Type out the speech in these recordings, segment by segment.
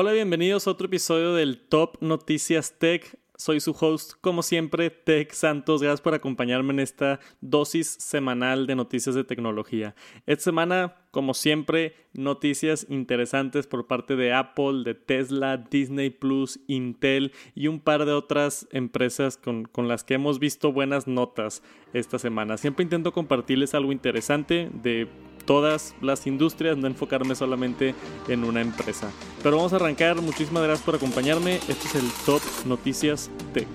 Hola, bienvenidos a otro episodio del Top Noticias Tech. Soy su host, como siempre, Tech Santos. Gracias por acompañarme en esta dosis semanal de noticias de tecnología. Esta semana, como siempre, noticias interesantes por parte de Apple, de Tesla, Disney Plus, Intel y un par de otras empresas con, con las que hemos visto buenas notas esta semana. Siempre intento compartirles algo interesante de todas las industrias, no enfocarme solamente en una empresa. Pero vamos a arrancar, muchísimas gracias por acompañarme, este es el Top Noticias Tech.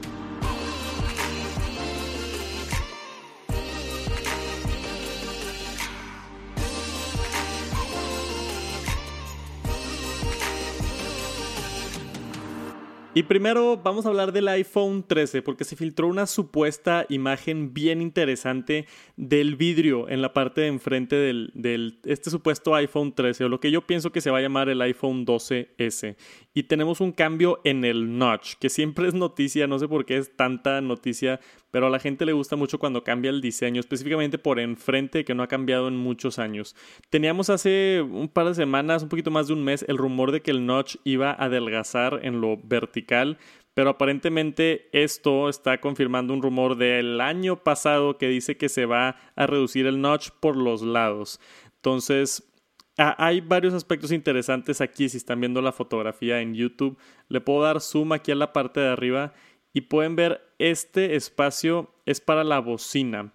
Y primero vamos a hablar del iPhone 13 porque se filtró una supuesta imagen bien interesante del vidrio en la parte de enfrente del, este supuesto iPhone 13 o lo que yo pienso que se va a llamar el iPhone 12S. Y tenemos un cambio en el notch que siempre es noticia, no sé por qué es tanta noticia, pero a la gente le gusta mucho cuando cambia el diseño, específicamente por enfrente que no ha cambiado en muchos años. Teníamos hace un par de semanas, un poquito más de un mes, el rumor de que el notch iba a adelgazar en lo vertical pero aparentemente esto está confirmando un rumor del año pasado que dice que se va a reducir el notch por los lados. Entonces, hay varios aspectos interesantes aquí. Si están viendo la fotografía en YouTube, le puedo dar zoom aquí a la parte de arriba y pueden ver este espacio es para la bocina.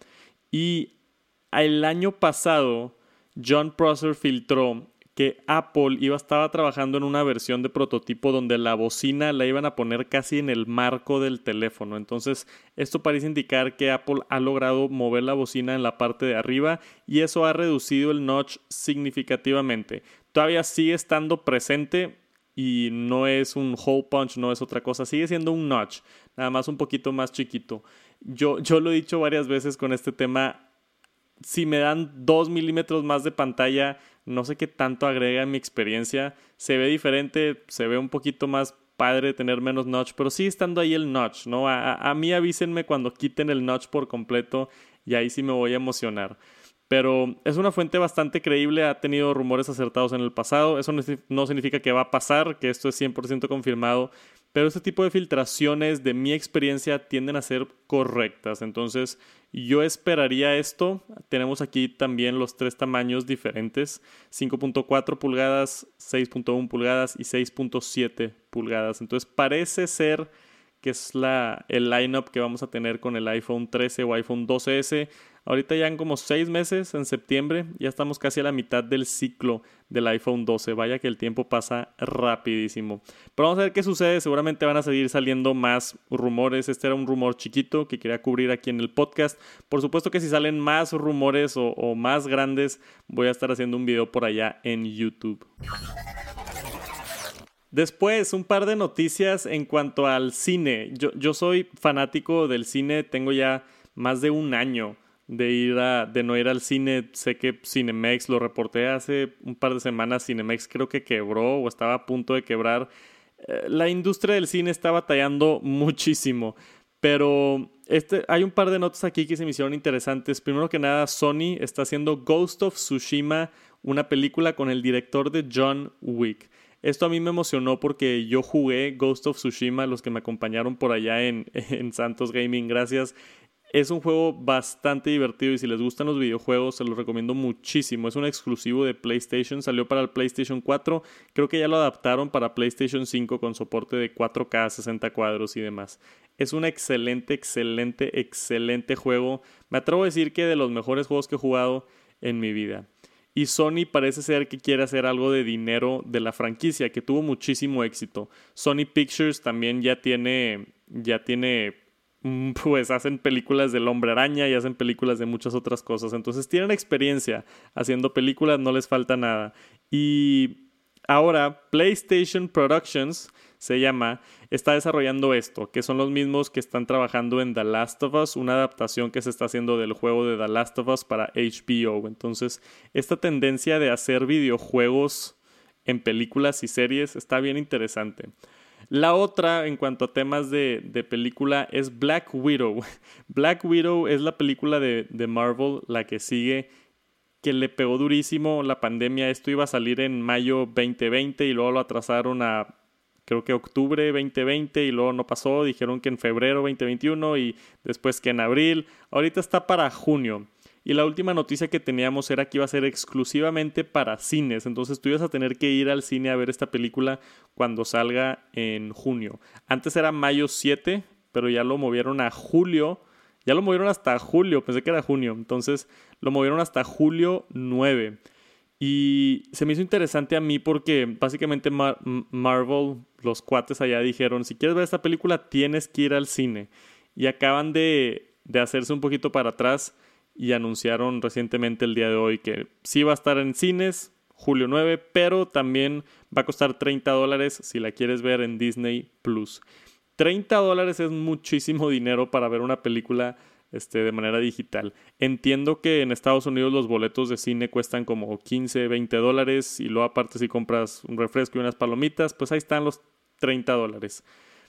Y el año pasado, John Prosser filtró que Apple iba estaba trabajando en una versión de prototipo donde la bocina la iban a poner casi en el marco del teléfono. Entonces, esto parece indicar que Apple ha logrado mover la bocina en la parte de arriba y eso ha reducido el notch significativamente. Todavía sigue estando presente y no es un hole punch, no es otra cosa, sigue siendo un notch, nada más un poquito más chiquito. Yo, yo lo he dicho varias veces con este tema, si me dan dos milímetros más de pantalla, no sé qué tanto agrega en mi experiencia. Se ve diferente, se ve un poquito más padre tener menos notch, pero sigue estando ahí el notch, ¿no? A, a, mí avísenme cuando quiten el notch por completo y ahí sí me voy a emocionar. Pero es una fuente bastante creíble, ha tenido rumores acertados en el pasado, eso no significa que va a pasar, que esto es 100% confirmado, pero este tipo de filtraciones, de mi experiencia, tienden a ser correctas. Entonces, yo esperaría esto. Tenemos aquí también los tres tamaños diferentes: 5.4 pulgadas, 6.1 pulgadas y 6.7 pulgadas. Entonces, parece ser que es la, el lineup que vamos a tener con el iPhone 13 o iPhone 12S. Ahorita ya en como seis meses, en septiembre, ya estamos casi a la mitad del ciclo del iPhone 12. Vaya que el tiempo pasa rapidísimo. Pero vamos a ver qué sucede. Seguramente van a seguir saliendo más rumores. Este era un rumor chiquito que quería cubrir aquí en el podcast. Por supuesto que si salen más rumores o, más grandes, voy a estar haciendo un video por allá en YouTube. Después, un par de noticias en cuanto al cine. Yo soy fanático del cine, tengo ya más de un año de ir a, de no ir al cine. Sé que Cinemex, lo reporté hace un par de semanas, Cinemex creo que quebró o estaba a punto de quebrar. Eh, la industria del cine está batallando muchísimo. Pero este, hay un par de notas aquí que se me hicieron interesantes. Primero que nada, Sony está haciendo Ghost of Tsushima, una película con el director de John Wick. Esto a mí me emocionó porque yo jugué Ghost of Tsushima, los que me acompañaron por allá en, en Santos Gaming, gracias. Es un juego bastante divertido y si les gustan los videojuegos se los recomiendo muchísimo. Es un exclusivo de PlayStation, salió para el PlayStation 4, creo que ya lo adaptaron para PlayStation 5 con soporte de 4K, 60 cuadros y demás. Es un excelente, excelente, excelente juego. Me atrevo a decir que de los mejores juegos que he jugado en mi vida. Y Sony parece ser que quiere hacer algo de dinero de la franquicia, que tuvo muchísimo éxito. Sony Pictures también ya tiene, ya tiene pues hacen películas del hombre araña y hacen películas de muchas otras cosas. Entonces tienen experiencia haciendo películas, no les falta nada. Y ahora PlayStation Productions se llama, está desarrollando esto, que son los mismos que están trabajando en The Last of Us, una adaptación que se está haciendo del juego de The Last of Us para HBO. Entonces, esta tendencia de hacer videojuegos en películas y series está bien interesante. La otra, en cuanto a temas de, película, es Black Widow. Black Widow es la película de, de Marvel, la que sigue, que le pegó durísimo la pandemia. Esto iba a salir en mayo 2020 y luego lo atrasaron a creo que octubre 2020 y luego no pasó, dijeron que en febrero 2021 y después que en abril, ahorita está para junio. Y la última noticia que teníamos era que iba a ser exclusivamente para cines, entonces tú ibas a tener que ir al cine a ver esta película cuando salga en junio. Antes era mayo 7, pero ya lo movieron a julio, ya lo movieron hasta julio, pensé que era junio, entonces lo movieron hasta julio 9. Y se me hizo interesante a mí porque básicamente Marvel, los cuates allá dijeron, si quieres ver esta película tienes que ir al cine. Y acaban de, de hacerse un poquito para atrás y anunciaron recientemente el día de hoy que sí va a estar en cines, julio 9, pero también va a costar 30 dólares si la quieres ver en Disney Plus. 30 dólares es muchísimo dinero para ver una película este, de manera digital. Entiendo que en Estados Unidos los boletos de cine cuestan como 15, 20 dólares y luego aparte si compras un refresco y unas palomitas, pues ahí están los 30 dólares.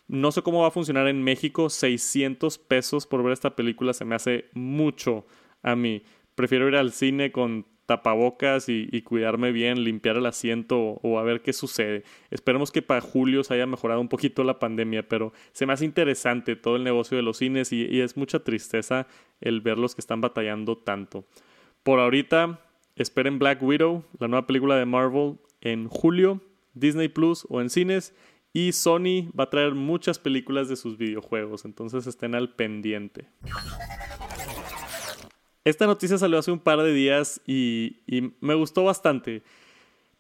No sé cómo va a funcionar en México, 600 pesos por ver esta película se me hace mucho a mí. Prefiero ir al cine con tapabocas y, cuidarme bien, limpiar el asiento o, a ver qué sucede. Esperemos que para julio se haya mejorado un poquito la pandemia, pero se me hace interesante todo el negocio de los cines y, es mucha tristeza el verlos que están batallando tanto. Por ahorita, esperen Black Widow, la nueva película de Marvel, en julio, Disney Plus o en cines. Y Sony va a traer muchas películas de sus videojuegos, entonces estén al pendiente. Esta noticia salió hace un par de días y, me gustó bastante.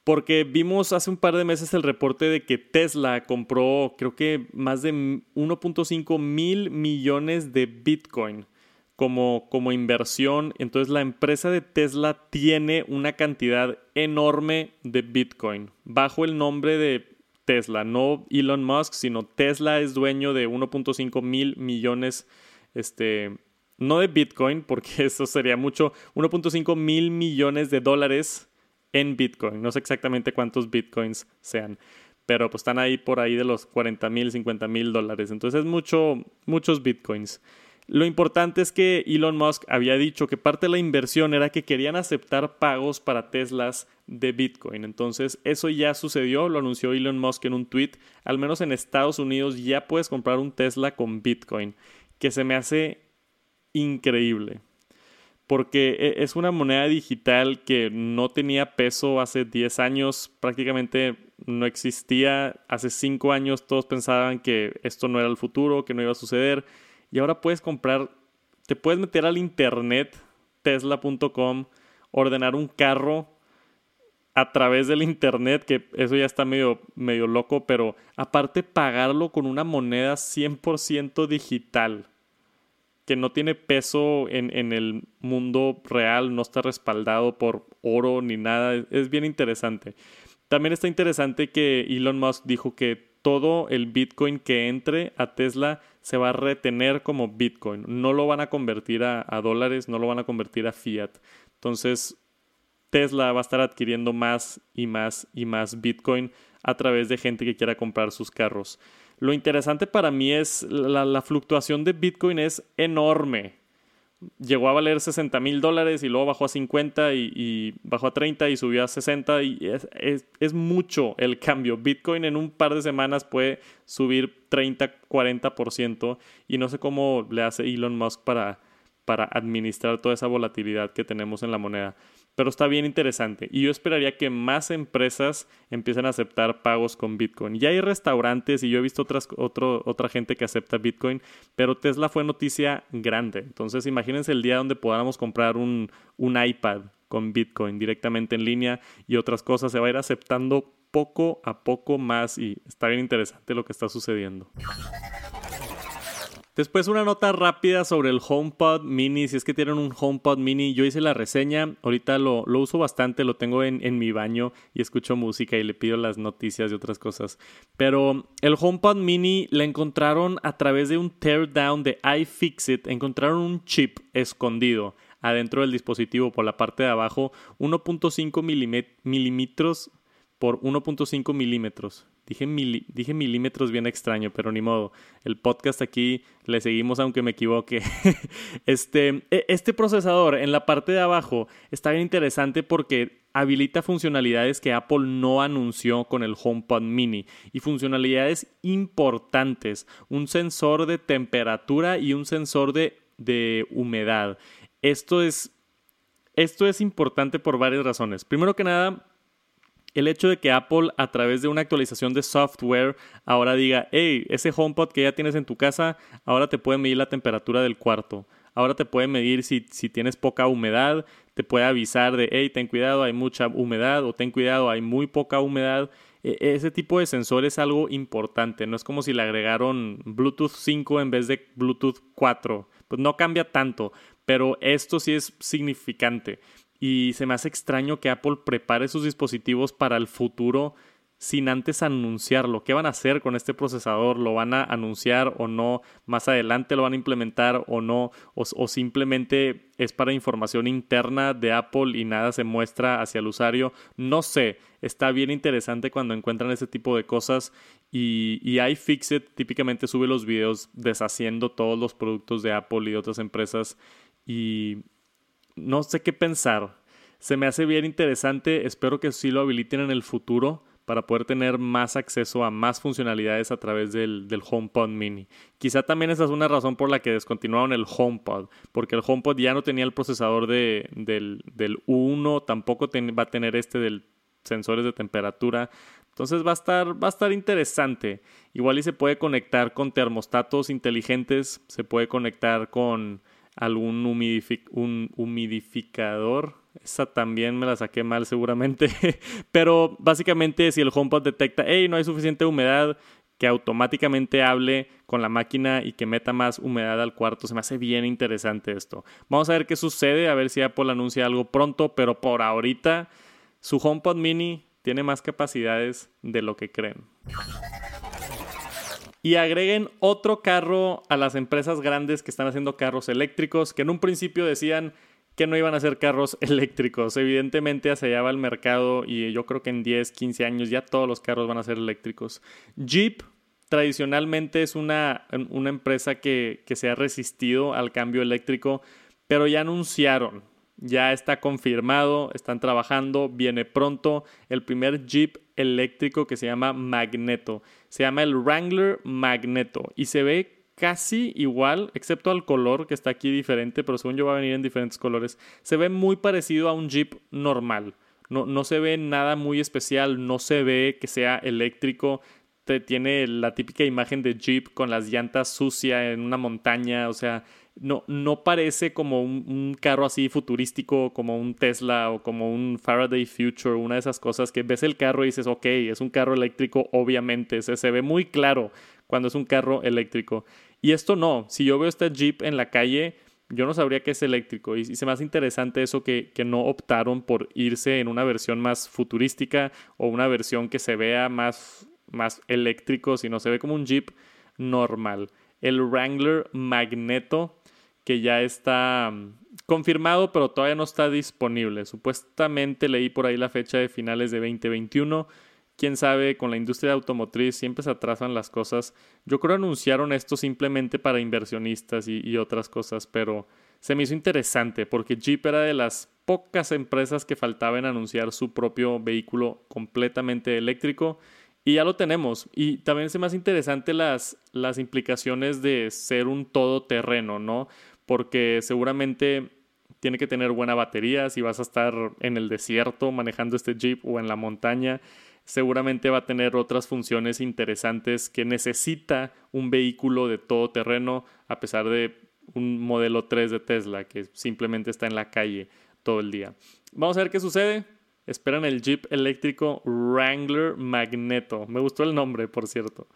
Porque vimos hace un par de meses el reporte de que Tesla compró, creo que más de 1.5 mil millones de Bitcoin como, como inversión. Entonces la empresa de Tesla tiene una cantidad enorme de Bitcoin bajo el nombre de Tesla. No Elon Musk, sino Tesla es dueño de 1.5 mil millones este, no de Bitcoin, porque eso sería mucho, 1.5 mil millones de dólares en Bitcoin. No sé exactamente cuántos Bitcoins sean, pero pues están ahí por ahí de los 40 mil, 50 mil dólares. Entonces es mucho, muchos Bitcoins. Lo importante es que Elon Musk había dicho que parte de la inversión era que querían aceptar pagos para Teslas de Bitcoin. Entonces, eso ya sucedió, lo anunció Elon Musk en un tweet. Al menos en Estados Unidos ya puedes comprar un Tesla con Bitcoin, que se me hace increíble. Porque e, es una moneda digital que no tenía peso hace 10 años, prácticamente no existía. Hace 5 años todos pensaban que esto no era el futuro, que no iba a suceder. Y ahora puedes comprar, te puedes meter al internet, tesla.com, ordenar un carro a través del internet, que eso ya está medio, medio loco, pero aparte pagarlo con una moneda 100% digital que no tiene peso en, el mundo real, no está respaldado por oro ni nada. Es bien interesante. También está interesante que Elon Musk dijo que todo el Bitcoin que entre a Tesla se va a retener como Bitcoin. No lo van a convertir a dólares, no lo van a convertir a fiat. Entonces, Tesla va a estar adquiriendo más y más y más Bitcoin a través de gente que quiera comprar sus carros. Lo interesante para mí es la, fluctuación de Bitcoin es enorme. Llegó a valer 60 mil dólares y luego bajó a 50 y, bajó a 30 y subió a 60 y es, mucho el cambio. Bitcoin en un par de semanas puede subir 30, 40% y no sé cómo le hace Elon Musk para, para administrar toda esa volatilidad que tenemos en la moneda pero está bien interesante. Y yo esperaría que más empresas empiecen a aceptar pagos con Bitcoin. Ya hay restaurantes y yo he visto otras, otra gente que acepta Bitcoin, pero Tesla fue noticia grande. Entonces imagínense el día donde podamos comprar un, un iPad con Bitcoin directamente en línea y otras cosas. Se va a ir aceptando poco a poco más y está bien interesante lo que está sucediendo. Después una nota rápida sobre el HomePod Mini, si es que tienen un HomePod Mini, yo hice la reseña, ahorita lo, uso bastante, lo tengo en, en, mi baño y escucho música y le pido las noticias y otras cosas. Pero el HomePod Mini le encontraron a través de un teardown de iFixit, encontraron un chip escondido adentro del dispositivo por la parte de abajo, 1.5 milímetros por 1.5 milímetros Dije, dije milímetros bien extraño, pero ni modo. El podcast aquí le seguimos aunque me equivoque. este, e, este procesador en la parte de abajo está bien interesante porque habilita funcionalidades que Apple no anunció con el HomePod mini y funcionalidades importantes, un sensor de temperatura y un sensor de, de humedad. Esto es, esto es importante por varias razones. Primero que nada, el hecho de que Apple a través de una actualización de software ahora diga, hey, ese HomePod que ya tienes en tu casa, ahora te puede medir la temperatura del cuarto. Ahora te puede medir si, si tienes poca humedad, te puede avisar de, hey, ten cuidado, hay mucha humedad o ten cuidado, hay muy poca humedad. E, ese tipo de sensor es algo importante, no es como si le agregaron Bluetooth 5 en vez de Bluetooth 4. Pues no cambia tanto, pero esto sí es significante. Y se me hace extraño que Apple prepare sus dispositivos para el futuro sin antes anunciarlo. ¿Qué van a hacer con este procesador? ¿Lo van a anunciar o no? ¿Más adelante lo van a implementar o no? ¿O, simplemente es para información interna de Apple y nada se muestra hacia el usuario? No sé. Está bien interesante cuando encuentran ese tipo de cosas y, y iFixit típicamente sube los videos deshaciendo todos los productos de Apple y de otras empresas y no sé qué pensar. Se me hace bien interesante, espero que sí lo habiliten en el futuro para poder tener más acceso a más funcionalidades a través del, HomePod mini. Quizá también esa es una razón por la que descontinuaron el HomePod, porque el HomePod ya no tenía el procesador de, del, del 1, tampoco va a tener este del sensores de temperatura. Entonces va a estar, va a estar interesante. Igual y se puede conectar con termostatos inteligentes, se puede conectar con algún un humidificador. Esa también me la saqué mal seguramente. Pero básicamente si el HomePod detecta, hey, no hay suficiente humedad, que automáticamente hable con la máquina y que meta más humedad al cuarto. Se me hace bien interesante esto. Vamos a ver qué sucede, a ver si Apple anuncia algo pronto, pero por ahorita su HomePod mini tiene más capacidades de lo que creen y agreguen otro carro a las empresas grandes que están haciendo carros eléctricos, que en un principio decían que no iban a ser carros eléctricos. Evidentemente hacia el mercado y yo creo que en 10, 15 años ya todos los carros van a ser eléctricos. Jeep tradicionalmente es una, una empresa que, que se ha resistido al cambio eléctrico, pero ya anunciaron, ya está confirmado, están trabajando, viene pronto el primer Jeep eléctrico que se llama Magneto. Se llama el Wrangler Magneto y se ve casi igual, excepto al color que está aquí diferente, pero según yo va a venir en diferentes colores. Se ve muy parecido a un Jeep normal. No, no se ve nada muy especial, no se ve que sea eléctrico. tiene la típica imagen de Jeep con las llantas sucias en una montaña, o sea, no, no parece como un, carro así futurístico, como un Tesla o como un Faraday Future, una de esas cosas que ves el carro y dices, ok, es un carro eléctrico, obviamente, se, se ve muy claro cuando es un carro eléctrico. Y esto no, si yo veo este Jeep en la calle, yo no sabría que es eléctrico. Y, se me hace interesante eso que, que, no optaron por irse en una versión más futurística o una versión que se vea más, más eléctrico, sino se ve como un Jeep normal. El Wrangler Magneto que ya está mm, confirmado, pero todavía no está disponible. Supuestamente leí por ahí la fecha de finales de 2021. Quién sabe, con la industria automotriz siempre se atrasan las cosas. Yo creo anunciaron esto simplemente para inversionistas y, otras cosas, pero se me hizo interesante porque Jeep era de las pocas empresas que faltaba en anunciar su propio vehículo completamente eléctrico y ya lo tenemos. Y también se me interesante las, las implicaciones de ser un todoterreno, ¿no? Porque seguramente tiene que tener buena batería. Si vas a estar en el desierto manejando este Jeep o en la montaña, seguramente va a tener otras funciones interesantes que necesita un vehículo de todo terreno, a pesar de un modelo 3 de Tesla que simplemente está en la calle todo el día. Vamos a ver qué sucede. Esperan el Jeep eléctrico Wrangler Magneto. Me gustó el nombre, por cierto.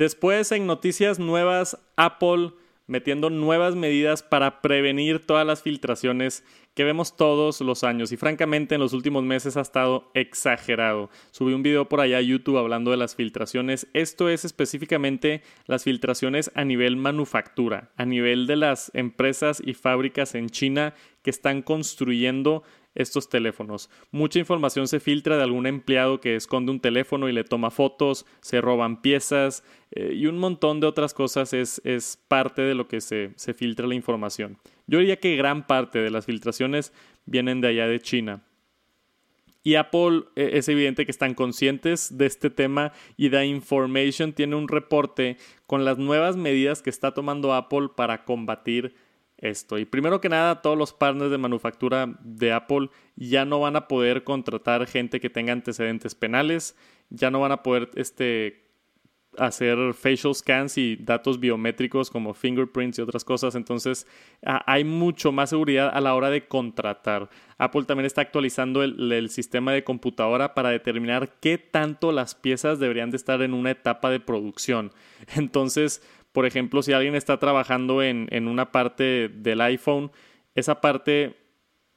Después, en noticias nuevas, Apple metiendo nuevas medidas para prevenir todas las filtraciones que vemos todos los años y francamente en los últimos meses ha estado exagerado. Subí un video por allá a YouTube hablando de las filtraciones. Esto es específicamente las filtraciones a nivel manufactura, a nivel de las empresas y fábricas en China que están construyendo estos teléfonos. Mucha información se filtra de algún empleado que esconde un teléfono y le toma fotos, se roban piezas eh, y un montón de otras cosas es, es parte de lo que se, se filtra la información. Yo diría que gran parte de las filtraciones vienen de allá de China. Y Apple eh, es evidente que están conscientes de este tema y The Information tiene un reporte con las nuevas medidas que está tomando Apple para combatir esto. Y primero que nada, todos los partners de manufactura de Apple ya no van a poder contratar gente que tenga antecedentes penales, ya no van a poder este, hacer facial scans y datos biométricos como fingerprints y otras cosas. Entonces hay mucho más seguridad a la hora de contratar. Apple también está actualizando el, el, sistema de computadora para determinar qué tanto las piezas deberían de estar en una etapa de producción. Entonces, por ejemplo, si alguien está trabajando en, en una parte del iPhone, esa parte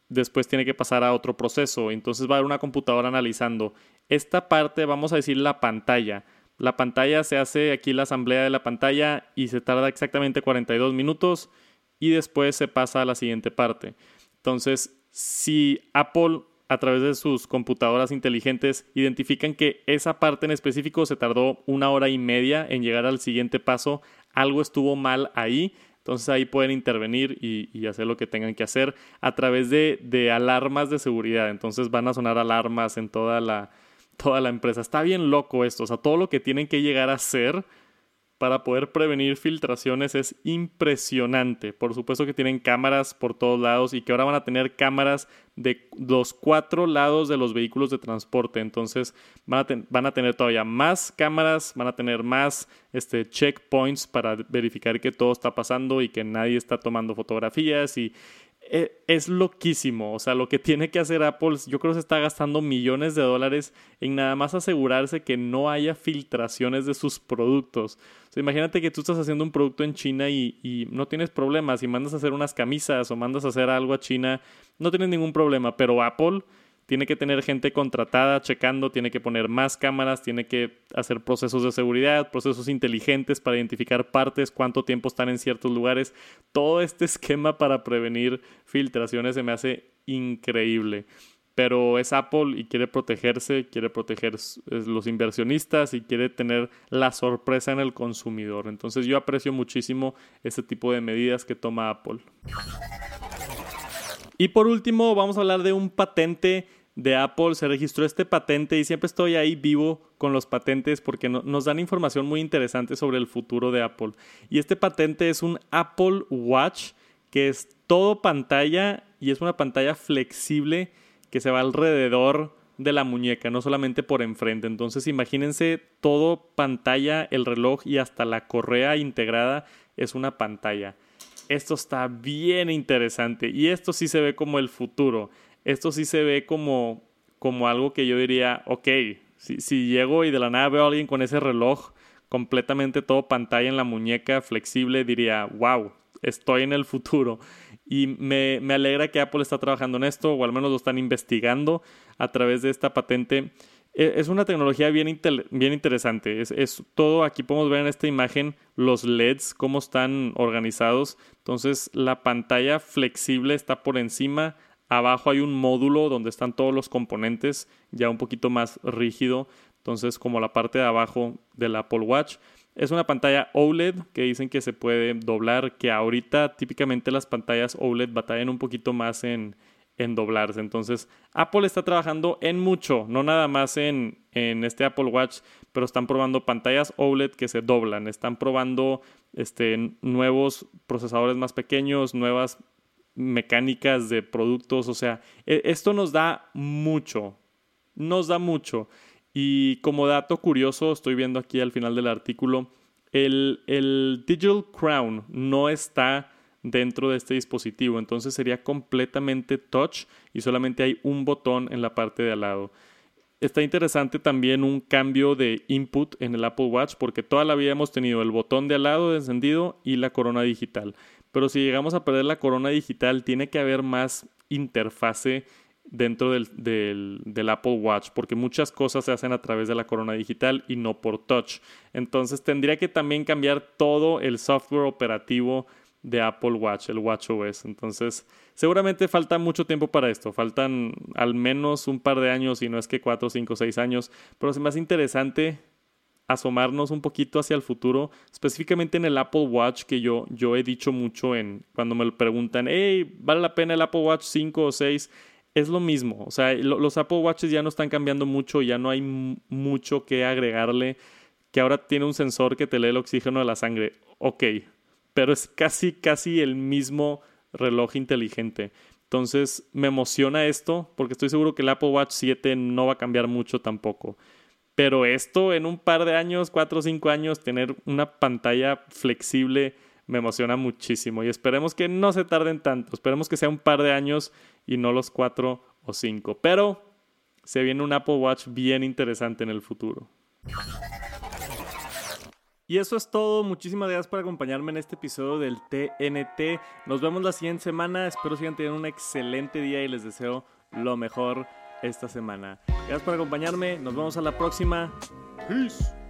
después tiene que pasar a otro proceso. Entonces va a haber una computadora analizando esta parte, vamos a decir la pantalla la pantalla se hace aquí la asamblea de la pantalla y se tarda exactamente 42 minutos y después se pasa a la siguiente parte. Entonces, si Apple a través de sus computadoras inteligentes identifican que esa parte en específico se tardó una hora y media en llegar al siguiente paso, algo estuvo mal ahí, entonces ahí pueden intervenir y, hacer lo que tengan que hacer a través de, de, alarmas de seguridad. Entonces van a sonar alarmas en toda la, toda la empresa. Está bien loco esto, o sea, todo lo que tienen que llegar a hacer para poder prevenir filtraciones es impresionante. Por supuesto que tienen cámaras por todos lados y que ahora van a tener cámaras de los cuatro lados de los vehículos de transporte. Entonces van a, tener todavía más cámaras, van a tener más este, checkpoints para verificar que todo está pasando y que nadie está tomando fotografías y es loquísimo. O sea, lo que tiene que hacer Apple, yo creo que se está gastando millones de dólares en nada más asegurarse que no haya filtraciones de sus productos. Imagínate que tú estás haciendo un producto en China y, y, no tienes problemas y mandas a hacer unas camisas o mandas a hacer algo a China, no tienes ningún problema. Pero Apple tiene que tener gente contratada checando, tiene que poner más cámaras, tiene que hacer procesos de seguridad, procesos inteligentes para identificar partes, cuánto tiempo están en ciertos lugares. Todo este esquema para prevenir filtraciones se me hace increíble. Pero es Apple y quiere protegerse, quiere proteger los inversionistas y quiere tener la sorpresa en el consumidor. Entonces yo aprecio muchísimo este tipo de medidas que toma Apple. Y por último, vamos a hablar de un patente de Apple. Se registró este patente y siempre estoy ahí vivo con los patentes porque nos dan información muy interesante sobre el futuro de Apple. Y este patente es un Apple Watch que es todo pantalla y es una pantalla flexible que se va alrededor de la muñeca, no solamente por enfrente. Entonces imagínense todo pantalla, el reloj y hasta la correa integrada es una pantalla esto está bien interesante y esto sí se ve como el futuro. Esto sí se ve como, como algo que yo diría, ok, si, si llego y de la nada veo a alguien con ese reloj completamente todo pantalla en la muñeca, flexible, diría, wow, estoy en el futuro. Y me, me alegra que Apple está trabajando en esto, o al menos lo están investigando a través de esta patente. E, es una tecnología bien, bien interesante. Es, es, todo, aquí podemos ver en esta imagen los LEDs, cómo están organizados. Entonces la pantalla flexible está por encima. Abajo hay un módulo donde están todos los componentes, ya un poquito más rígido. Entonces como la parte de abajo del Apple Watch. Es una pantalla OLED que dicen que se puede doblar, que ahorita típicamente las pantallas OLED batallan un poquito más en, en doblarse. Entonces, Apple está trabajando en mucho, no nada más en, en, este Apple Watch, pero están probando pantallas OLED que se doblan, están probando este, nuevos procesadores más pequeños, nuevas mecánicas de productos, o sea, e, esto nos da mucho, nos da mucho. Y como dato curioso, estoy viendo aquí al final del artículo, el, el Digital Crown no está dentro de este dispositivo. Entonces sería completamente touch y solamente hay un botón en la parte de al lado. Está interesante también un cambio de input en el Apple Watch porque toda la vida hemos tenido el botón de al lado de encendido y la corona digital. Pero si llegamos a perder la corona digital, tiene que haber más interfase dentro del, Apple Watch, porque muchas cosas se hacen a través de la corona digital y no por touch. Entonces tendría que también cambiar todo el software operativo de Apple Watch, el Watch OS. Entonces, seguramente falta mucho tiempo para esto. Faltan al menos un par de años, y no es que cuatro, cinco, seis años. Pero es más interesante asomarnos un poquito hacia el futuro, específicamente en el Apple Watch, que yo, yo he dicho mucho en cuando me lo preguntan, hey, ¿vale la pena el Apple Watch 5 o 6? Es lo mismo, o sea, los Apple Watches ya no están cambiando mucho, ya no hay mucho que agregarle, que ahora tiene un sensor que te lee el oxígeno de la sangre, ok, pero es casi, casi el mismo reloj inteligente. Entonces me emociona esto porque estoy seguro que el Apple Watch 7 no va a cambiar mucho tampoco. Pero esto en un par de años, cuatro o cinco años, tener una pantalla flexible me emociona muchísimo. Y esperemos que no se tarden tanto. Esperemos que sea un par de años y no los cuatro o cinco. Pero se viene un Apple Watch bien interesante en el futuro. Y eso es todo. Muchísimas gracias por acompañarme en este episodio del TNT. Nos vemos la siguiente semana. Espero sigan teniendo un excelente día y les deseo lo mejor esta semana. Gracias por acompañarme. Nos vemos a la próxima. Peace.